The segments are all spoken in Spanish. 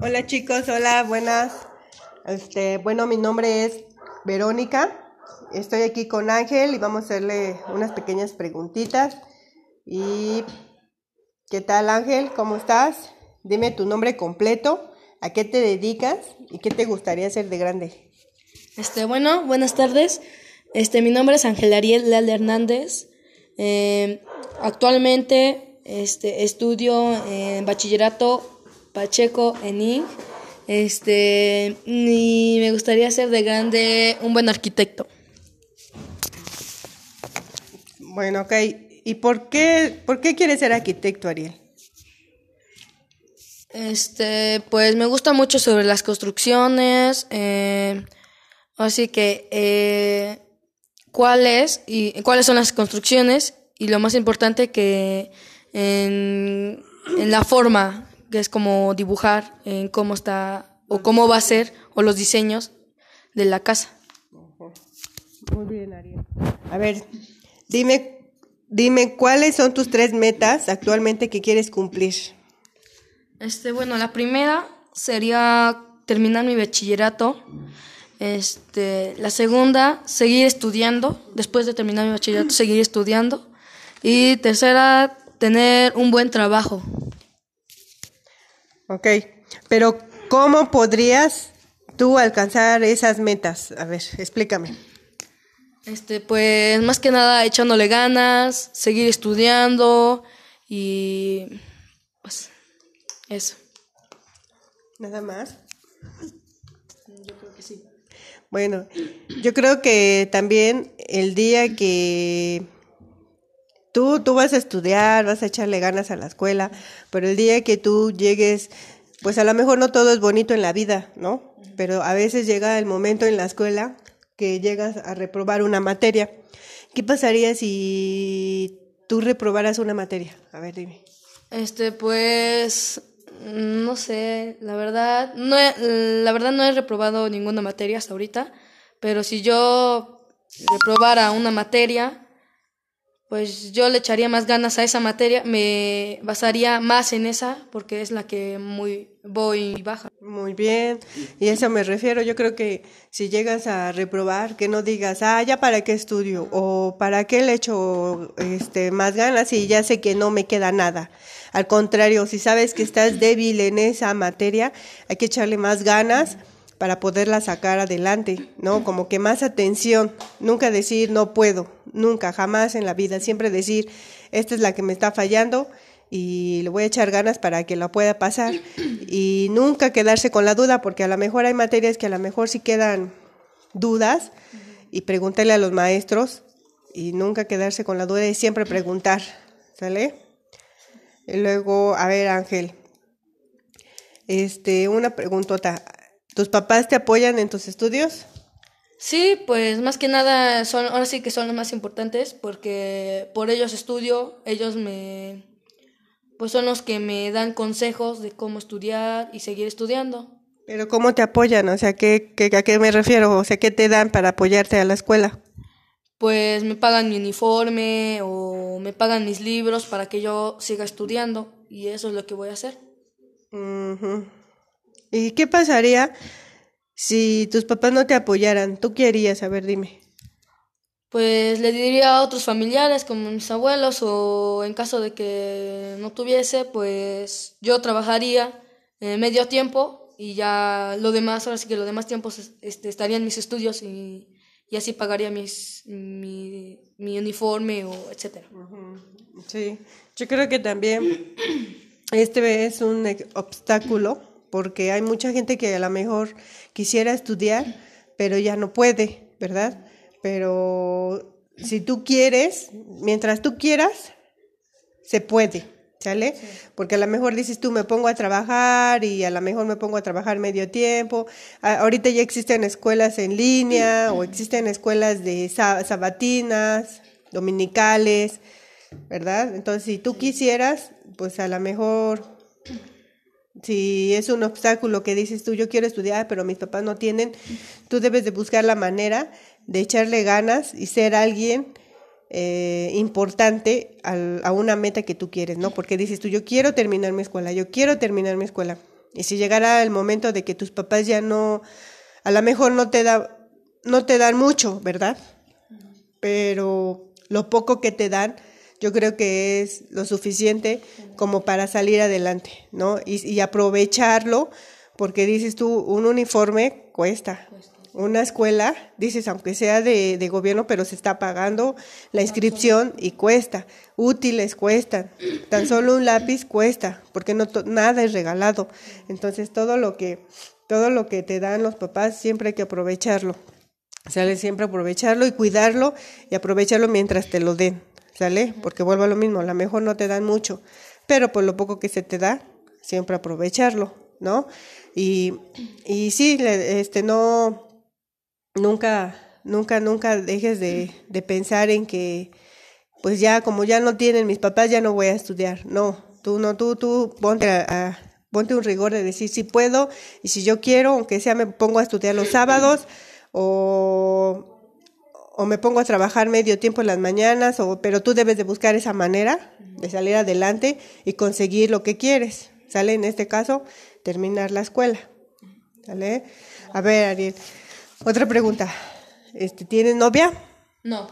Hola chicos, hola, buenas. Este, bueno, mi nombre es Verónica. Estoy aquí con Ángel y vamos a hacerle unas pequeñas preguntitas. Y ¿qué tal Ángel? ¿Cómo estás? Dime tu nombre completo, a qué te dedicas y qué te gustaría hacer de grande. Este, bueno, buenas tardes. Este, mi nombre es Ángel Ariel Leal Hernández. Eh, actualmente este, estudio en bachillerato Pacheco en ING. Este, y me gustaría ser de grande un buen arquitecto. Bueno, ok. ¿Y por qué, por qué quieres ser arquitecto, Ariel? Este, pues me gusta mucho sobre las construcciones, eh, así que eh, cuáles y cuáles son las construcciones y lo más importante que en, en la forma que es como dibujar en cómo está o cómo va a ser o los diseños de la casa. Muy bien, Ariel. A ver, dime, dime cuáles son tus tres metas actualmente que quieres cumplir. Este, bueno, la primera sería terminar mi bachillerato. Este, la segunda, seguir estudiando. Después de terminar mi bachillerato, seguir estudiando. Y tercera, tener un buen trabajo. Ok, pero ¿cómo podrías tú alcanzar esas metas? A ver, explícame. Este, pues más que nada echándole ganas, seguir estudiando y pues eso. ¿Nada más? Yo creo que sí. Bueno, yo creo que también el día que Tú, tú vas a estudiar, vas a echarle ganas a la escuela, pero el día que tú llegues, pues a lo mejor no todo es bonito en la vida, ¿no? Pero a veces llega el momento en la escuela que llegas a reprobar una materia. ¿Qué pasaría si tú reprobaras una materia? A ver, dime. Este, pues, no sé, la verdad, no he, la verdad no he reprobado ninguna materia hasta ahorita, pero si yo reprobara una materia, pues yo le echaría más ganas a esa materia, me basaría más en esa porque es la que muy voy baja. Muy bien, y a eso me refiero, yo creo que si llegas a reprobar, que no digas, ah, ya para qué estudio o para qué le echo este, más ganas y ya sé que no me queda nada. Al contrario, si sabes que estás débil en esa materia, hay que echarle más ganas para poderla sacar adelante, ¿no? Como que más atención, nunca decir no puedo, nunca, jamás en la vida, siempre decir esta es la que me está fallando y le voy a echar ganas para que la pueda pasar y nunca quedarse con la duda porque a lo mejor hay materias que a lo mejor sí quedan dudas y pregúntale a los maestros y nunca quedarse con la duda y siempre preguntar, ¿sale? Y luego, a ver Ángel, este, una preguntota. ¿Tus papás te apoyan en tus estudios? Sí, pues más que nada son, ahora sí que son los más importantes porque por ellos estudio, ellos me, pues son los que me dan consejos de cómo estudiar y seguir estudiando. Pero ¿cómo te apoyan? O sea, ¿qué, qué, ¿a qué me refiero? O sea, ¿qué te dan para apoyarte a la escuela? Pues me pagan mi uniforme o me pagan mis libros para que yo siga estudiando y eso es lo que voy a hacer. ¿Y qué pasaría si tus papás no te apoyaran? ¿Tú qué harías? A ver, dime. Pues le diría a otros familiares como mis abuelos o en caso de que no tuviese, pues yo trabajaría en medio tiempo y ya lo demás, ahora sí que lo demás tiempos este, estaría en mis estudios y, y así pagaría mis, mi, mi uniforme o etcétera. Sí, yo creo que también este es un obstáculo porque hay mucha gente que a lo mejor quisiera estudiar, pero ya no puede, ¿verdad? Pero si tú quieres, mientras tú quieras, se puede, ¿sale? Porque a lo mejor dices tú, me pongo a trabajar y a lo mejor me pongo a trabajar medio tiempo. ahorita ya existen escuelas en línea o existen escuelas de sabatinas, dominicales, ¿verdad? Entonces, si tú quisieras, pues a lo mejor si es un obstáculo que dices tú, yo quiero estudiar, pero mis papás no tienen, tú debes de buscar la manera de echarle ganas y ser alguien eh, importante a una meta que tú quieres, ¿no? Porque dices tú, yo quiero terminar mi escuela, yo quiero terminar mi escuela. Y si llegara el momento de que tus papás ya no, a lo mejor no te da, no te dan mucho, ¿verdad? Pero lo poco que te dan, yo creo que es lo suficiente como para salir adelante, ¿no? Y, y aprovecharlo, porque dices tú, un uniforme cuesta. Una escuela, dices, aunque sea de, de gobierno, pero se está pagando la inscripción y cuesta. Útiles cuestan. Tan solo un lápiz cuesta, porque no nada es regalado. Entonces, todo lo que todo lo que te dan los papás siempre hay que aprovecharlo. ¿Sale? Siempre aprovecharlo y cuidarlo y aprovecharlo mientras te lo den. ¿Sale? Porque vuelvo a lo mismo, a lo mejor no te dan mucho, pero por lo poco que se te da, siempre aprovecharlo, ¿no? Y, y sí, este, no, nunca, nunca, nunca dejes de, de pensar en que, pues ya, como ya no tienen mis papás, ya no voy a estudiar. No, tú no, tú, tú ponte a, ponte un rigor de decir si puedo y si yo quiero, aunque sea me pongo a estudiar los sábados o, o me pongo a trabajar medio tiempo en las mañanas, o, pero tú debes de buscar esa manera de salir adelante y conseguir lo que quieres. ¿Sale? En este caso, terminar la escuela. ¿Sale? A ver, Ariel. Otra pregunta. Este, ¿Tienes novia? No.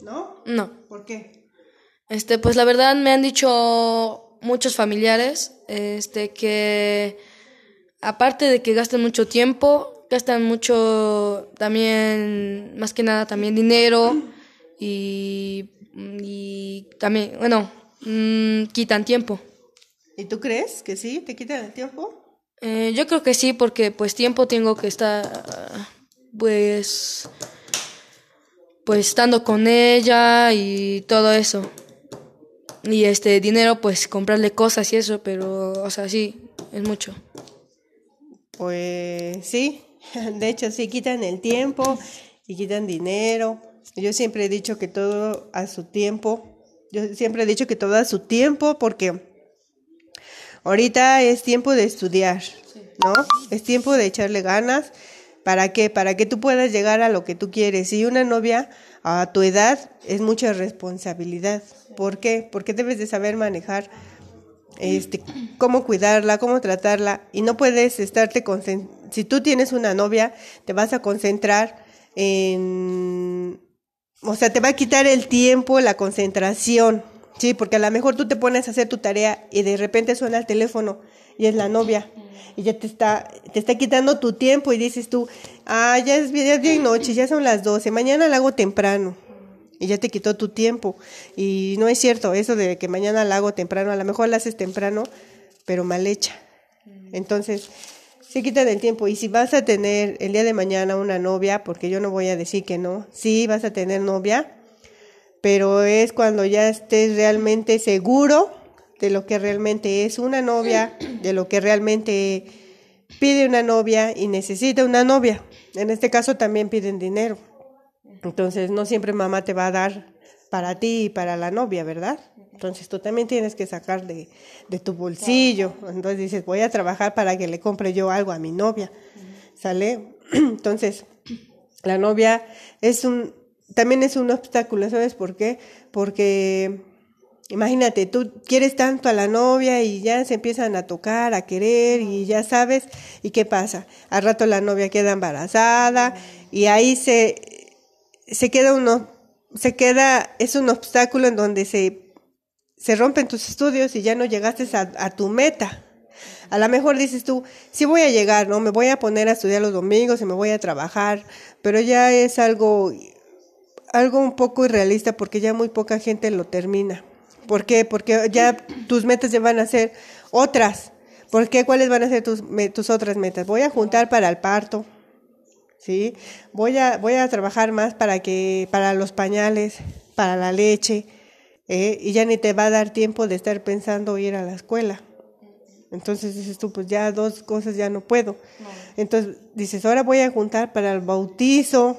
¿No? No. ¿Por qué? Este, pues la verdad me han dicho muchos familiares, este, que aparte de que gastan mucho tiempo, gastan mucho también, más que nada también dinero y, y también, bueno, mmm, quitan tiempo. ¿Y tú crees que sí? ¿Te quitan el tiempo? Eh, yo creo que sí, porque pues tiempo tengo que estar, pues, pues estando con ella y todo eso. Y este dinero, pues comprarle cosas y eso, pero, o sea, sí, es mucho. Pues sí, de hecho sí quitan el tiempo y quitan dinero. Yo siempre he dicho que todo a su tiempo. Yo siempre he dicho que todo a su tiempo porque Ahorita es tiempo de estudiar, ¿no? Es tiempo de echarle ganas. ¿Para qué? Para que tú puedas llegar a lo que tú quieres. Y una novia a tu edad es mucha responsabilidad. ¿Por qué? Porque debes de saber manejar este, cómo cuidarla, cómo tratarla. Y no puedes estarte Si tú tienes una novia, te vas a concentrar en... O sea, te va a quitar el tiempo, la concentración, Sí, porque a lo mejor tú te pones a hacer tu tarea y de repente suena el teléfono y es la novia y ya te está, te está quitando tu tiempo y dices tú, ah, ya es, ya bien noche, ya son las 12, mañana la hago temprano y ya te quitó tu tiempo. Y no es cierto eso de que mañana la hago temprano, a lo mejor la haces temprano, pero mal hecha. Entonces, se quita del tiempo. Y si vas a tener el día de mañana una novia, porque yo no voy a decir que no, sí vas a tener novia, pero es cuando ya estés realmente seguro de lo que realmente es una novia, de lo que realmente pide una novia y necesita una novia. En este caso también piden dinero. Entonces no siempre mamá te va a dar para ti y para la novia, ¿verdad? Entonces tú también tienes que sacar de, de tu bolsillo. Entonces dices, voy a trabajar para que le compre yo algo a mi novia. ¿Sale? Entonces, la novia es un, también es un obstáculo, ¿sabes por qué? Porque imagínate, tú quieres tanto a la novia y ya se empiezan a tocar, a querer y ya sabes, ¿y qué pasa? Al rato la novia queda embarazada y ahí se, se queda uno, se queda, es un obstáculo en donde se, se rompen tus estudios y ya no llegaste a, tu meta. A lo mejor dices tú, sí voy a llegar, ¿no? Me voy a poner a estudiar los domingos y me voy a trabajar, pero ya es algo algo un poco irrealista porque ya muy poca gente lo termina. ¿Por qué? Porque ya tus metas ya van a ser otras. ¿Por qué? ¿Cuáles van a ser tus, tus otras metas? Voy a juntar para el parto, ¿sí? Voy a, voy a trabajar más para, que, para los pañales, para la leche, ¿eh? y ya ni te va a dar tiempo de estar pensando ir a la escuela. Entonces dices tú, pues ya dos cosas ya no puedo. Entonces dices, ahora voy a juntar para el bautizo,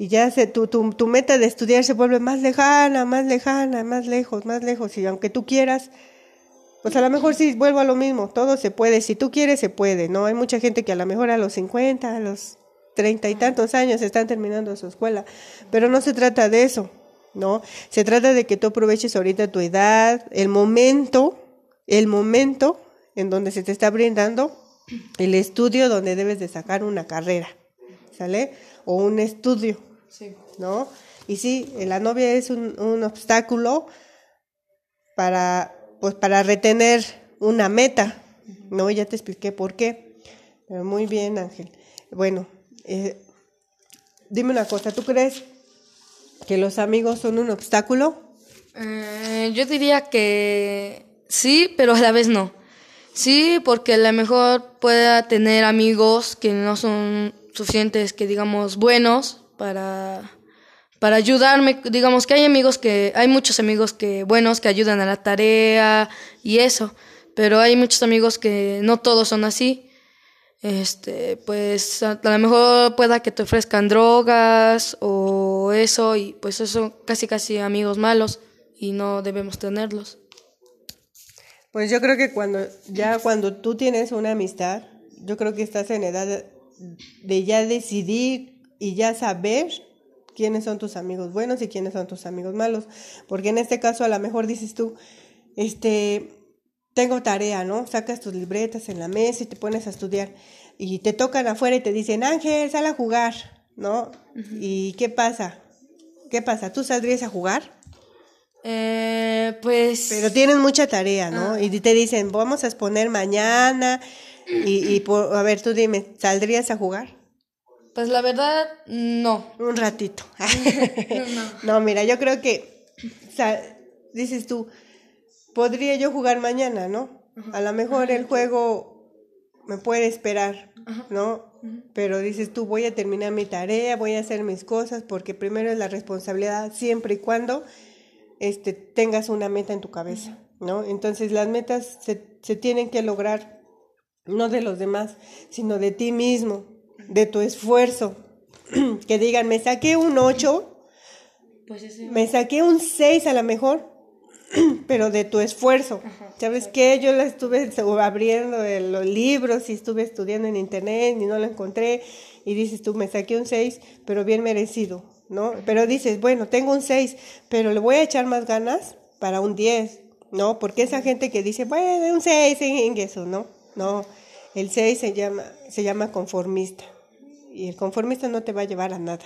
y ya se, tu, tu, tu, meta de estudiar se vuelve más lejana, más lejana, más lejos, más lejos. Y aunque tú quieras, pues a lo mejor sí vuelvo a lo mismo, todo se puede. Si tú quieres, se puede, ¿no? Hay mucha gente que a lo mejor a los 50, a los treinta y tantos años están terminando su escuela, pero no se trata de eso, ¿no? Se trata de que tú aproveches ahorita tu edad, el momento, el momento en donde se te está brindando el estudio donde debes de sacar una carrera, ¿sale? O un estudio, ¿no? Y sí, la novia es un, un obstáculo para, pues, para retener una meta, ¿no? Ya te expliqué por qué. Pero muy bien, Ángel. Bueno, eh, dime una cosa, ¿tú crees que los amigos son un obstáculo? Eh, yo diría que sí, pero a la vez no. Sí, porque a lo mejor pueda tener amigos que no son suficientes, que digamos, buenos para, para ayudarme. Digamos que hay amigos que, hay muchos amigos que buenos que ayudan a la tarea y eso, pero hay muchos amigos que no todos son así este, pues a, lo mejor pueda que te ofrezcan drogas o eso y pues eso casi casi amigos malos y no debemos tenerlos. Pues yo creo que cuando ya cuando tú tienes una amistad, yo creo que estás en edad de, de ya decidir y ya saber quiénes son tus amigos buenos y quiénes son tus amigos malos, porque en este caso a lo mejor dices tú, este, tengo tarea, ¿no? Sacas tus libretas en la mesa y te pones a estudiar y te tocan afuera y te dicen, Ángel, sal a jugar, ¿no? ¿Y qué pasa? ¿Qué pasa? ¿Tú saldrías a jugar? Eh, pues... Pero tienen mucha tarea, ¿no? Y te dicen, vamos a exponer mañana y, y por, a ver, tú dime, ¿saldrías a jugar? Pues la verdad, no. Un ratito. no. no, mira, yo creo que, o sea, dices tú, podría yo jugar mañana, ¿no? A lo mejor el juego me puede esperar, ¿no? Pero dices tú, voy a terminar mi tarea, voy a hacer mis cosas, porque primero es la responsabilidad siempre y cuando este, tengas una meta en tu cabeza, ¿no? Entonces las metas se, se tienen que lograr no de los demás, sino de ti mismo, de tu esfuerzo. que digan, me saqué un 8, pues me saqué un 6 a lo mejor, pero de tu esfuerzo. ¿Sabes qué? Yo la estuve abriendo los libros y estuve estudiando en internet y no lo encontré. Y dices tú, me saqué un 6, pero bien merecido, ¿no? Pero dices, bueno, tengo un 6, pero le voy a echar más ganas para un 10, ¿no? Porque esa gente que dice, bueno, un 6 en eso, ¿no? No, el 6 se llama, se llama conformista. Y el conformista no te va a llevar a nada.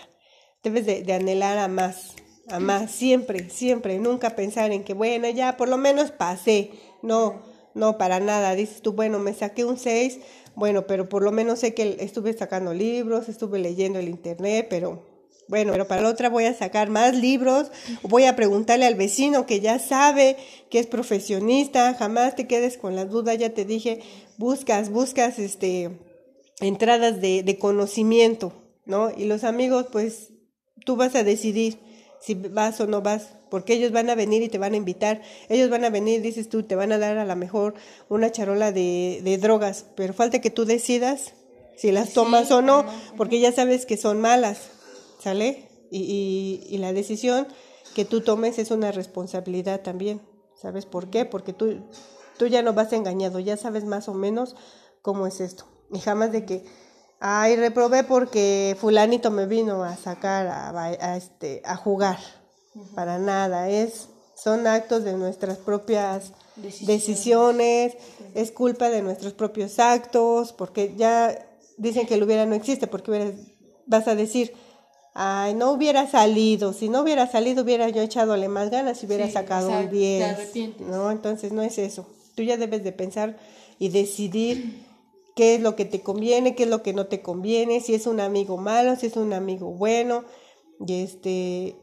Debes de, de anhelar a más, a más, siempre, siempre, nunca pensar en que, bueno, ya por lo menos pasé. No, no, para nada. Dices tú, bueno, me saqué un 6, bueno, pero por lo menos sé que estuve sacando libros, estuve leyendo el internet, pero bueno, pero para la otra voy a sacar más libros, voy a preguntarle al vecino que ya sabe, que es profesionista, jamás te quedes con las dudas, ya te dije, buscas, buscas este entradas de, de conocimiento, ¿no? Y los amigos, pues tú vas a decidir si vas o no vas, porque ellos van a venir y te van a invitar, ellos van a venir, dices tú, te van a dar a lo mejor una charola de, de drogas, pero falta que tú decidas si las tomas o no, porque ya sabes que son malas, ¿sale? Y, y, y, la decisión que tú tomes es una responsabilidad también, ¿sabes por qué? Porque tú, tú ya no vas engañado, ya sabes más o menos cómo es esto, y jamás de que Ay, reprobé porque fulanito me vino a sacar a, este, a jugar. Para nada, es, son actos de nuestras propias decisiones. es culpa de nuestros propios actos, porque ya dicen que el hubiera no existe, porque vas a decir, ay, no hubiera salido, si no hubiera salido hubiera yo echadole más ganas y hubiera sacado un 10, ¿no? Entonces no es eso, tú ya debes de pensar y decidir qué es lo que te conviene, qué es lo que no te conviene, si es un amigo malo, si es un amigo bueno, y este,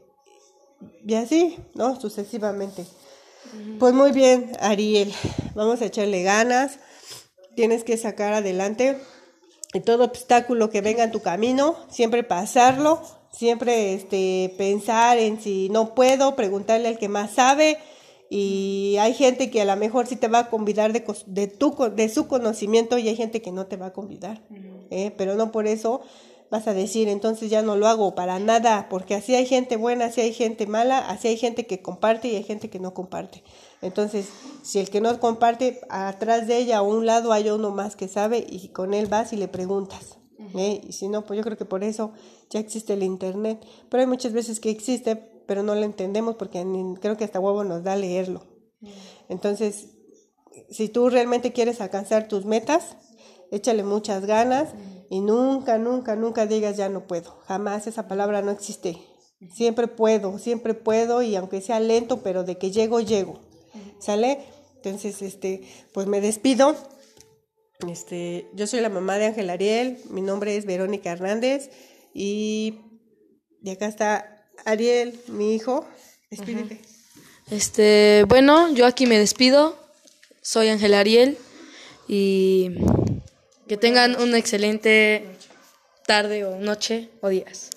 y así, ¿no? Sucesivamente. Pues muy bien, Ariel, vamos a echarle ganas, tienes que sacar adelante y todo obstáculo que venga en tu camino, siempre pasarlo, siempre este, pensar en si no puedo, preguntarle al que más sabe, y hay gente que a lo mejor sí te va a convidar de, de, tu, de su conocimiento y hay gente que no te va a convidar, ¿eh? pero no por eso vas a decir, entonces ya no lo hago para nada, porque así hay gente buena, así hay gente mala, así hay gente que comparte y hay gente que no comparte. Entonces, si el que no comparte, atrás de ella a un lado hay uno más que sabe y con él vas y le preguntas, ¿eh? Y si no, pues yo creo que por eso ya existe el Internet. Pero hay muchas veces que existe, pero no lo entendemos porque creo que hasta huevo nos da leerlo. Entonces, si tú realmente quieres alcanzar tus metas, échale muchas ganas y nunca, nunca, nunca digas ya no puedo. Jamás esa palabra no existe. Siempre puedo, siempre puedo y aunque sea lento, pero de que llego, llego. ¿Sale? Entonces, este, pues me despido. Este, yo soy la mamá de Ángel Ariel, mi nombre es Verónica Hernández y, y acá está Ariel, mi hijo. Despídete. Este, bueno, yo aquí me despido. Soy Ángel Ariel y que tengan una excelente tarde o noche o días.